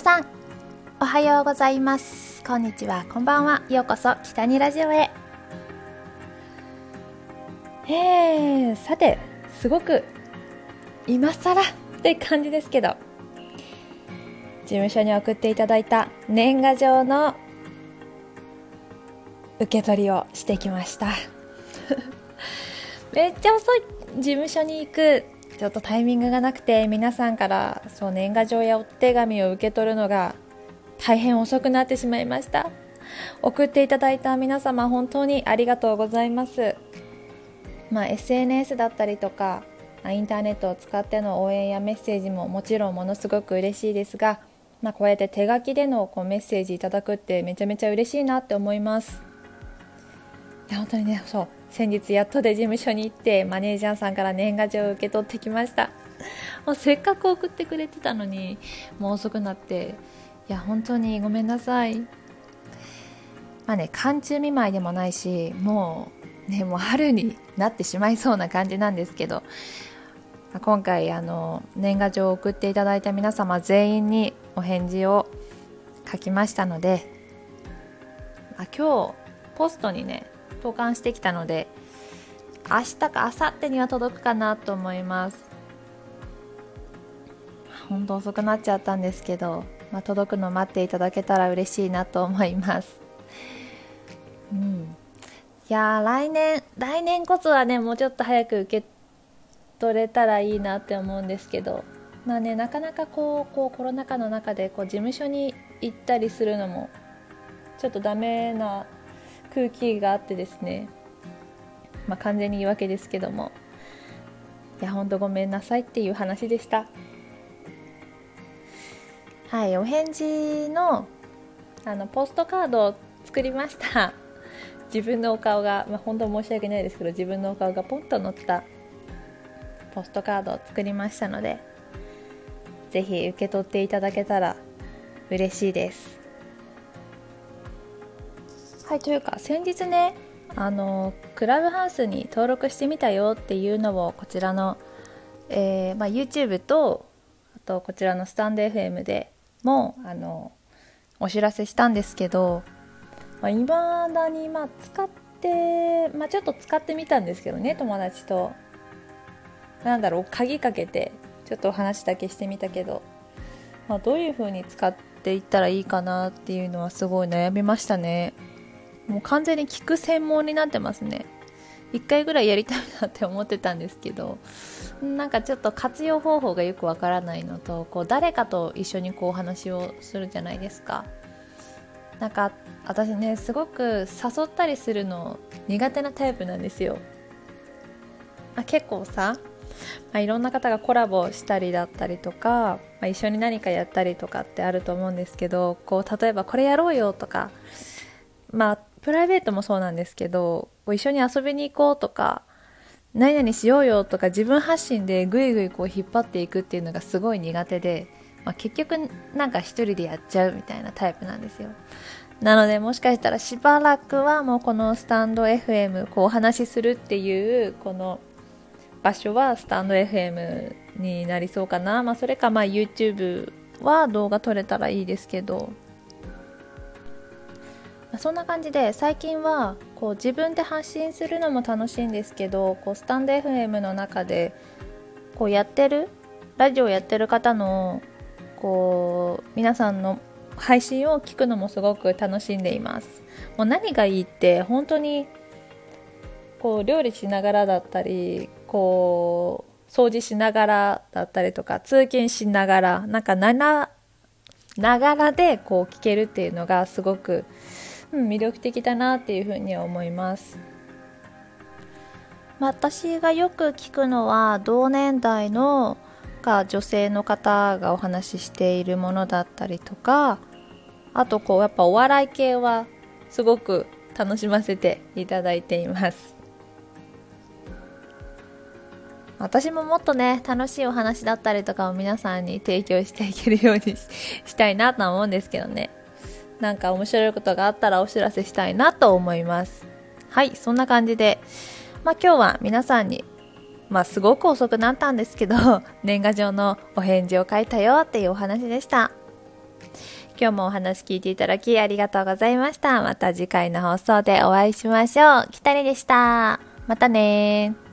皆さんおはようございます。こんにちは。こんばんは。ようこそ北にラジオへ。えー、さてすごく今更って感じですけど事務所に送っていただいた年賀状の受け取りをしてきました。めっちゃ遅い。事務所に行くちょっとタイミングがなくて皆さんからそう年賀状やお手紙を受け取るのが大変遅くなってしまいました。送っていただいた皆様本当にありがとうございます、まあ、SNS だったりとかインターネットを使っての応援やメッセージももちろんものすごく嬉しいですが、まあ、こうやって手書きでのこうメッセージいただくってめちゃめちゃ嬉しいなって思います。本当にねそう。先日やっとで事務所に行ってマネージャーさんから年賀状を受け取ってきました。もうせっかく送ってくれてたのにもう遅くなっていや本当にごめんなさい。まあね寒中見舞いでもないしもうねもう春になってしまいそうな感じなんですけど今回あの年賀状を送っていただいた皆様全員にお返事を書きましたので、あ、今日ポストにね投函してきたので明日か明後日には届くかなと思います。本当遅くなっちゃったんですけど、まあ、届くの待っていただけたら嬉しいなと思います。うん。いや来年来年こそはねもうちょっと早く受け取れたらいいなって思うんですけどまあねなかなかこうこうコロナ禍の中でこう事務所に行ったりするのもちょっとダメな空気があってですね、まあ、完全に言い訳ですけども。いやほんとごめんなさいっていう話でした。はいお返事のあのポストカードを作りました。自分のお顔が、まあ、本当申し訳ないですけど自分のお顔がポンと載ったポストカードを作りましたのでぜひ受け取っていただけたら嬉しいです。はいというか先日ねあのクラブハウスに登録してみたよっていうのをこちらの、えー、まあ、YouTube とあとこちらのスタンド FM でもあのお知らせしたんですけどいまあ、未だに、まあ、使って、まあ、ちょっと使ってみたんですけどね友達となんだろう鍵かけてちょっとお話だけしてみたけど、まあ、どういう風に使っていったらいいかなっていうのはすごい悩みましたね。もう完全に聞く専門になってますね。1回ぐらいやりたいなって思ってたんですけどなんかちょっと活用方法がよくわからないのとこう誰かと一緒にこうお話をするじゃないですか。なんか私ねすごく誘ったりするの苦手なタイプなんですよ。あ結構さ、まあ、いろんな方がコラボしたりだったりとか、まあ、一緒に何かやったりとかってあると思うんですけどこう例えばこれやろうよとかまあプライベートもそうなんですけど一緒に遊びに行こうとか何々しようよとか自分発信でぐいぐいこう引っ張っていくっていうのがすごい苦手で、まあ、結局なんか一人でやっちゃうみたいなタイプなんですよ。なのでもしかしたらしばらくはもうこのスタンド FM こうお話しするっていうこの場所はスタンド FM になりそうかな、まあ、それかまあ YouTube は動画撮れたらいいですけどそんな感じで最近はこう自分で発信するのも楽しいんですけどこうスタンド FM の中でこうやってるラジオやってる方のこう皆さんの配信を聞くのもすごく楽しんでいます。もう何がいいって本当にこう料理しながらだったりこう掃除しながらだったりとか通勤しながらなんかなながらでこう聞けるっていうのがすごくうん、魅力的だなっていうふうに思います。私がよく聞くのは同年代のか女性の方がお話ししているものだったりとかあとこうやっぱお笑い系はすごく楽しませていただいています私ももっとね楽しいお話だったりとかを皆さんに提供していけるようにし たいなとは思うんですけどねなんか面白いことがあったらお知らせしたいなと思います。はい、そんな感じで、まあ今日は皆さんに、まあすごく遅くなったんですけど、年賀状のお返事を書いたよっていうお話でした。今日もお話聞いていただきありがとうございました。また次回の放送でお会いしましょう。きたりでした。またね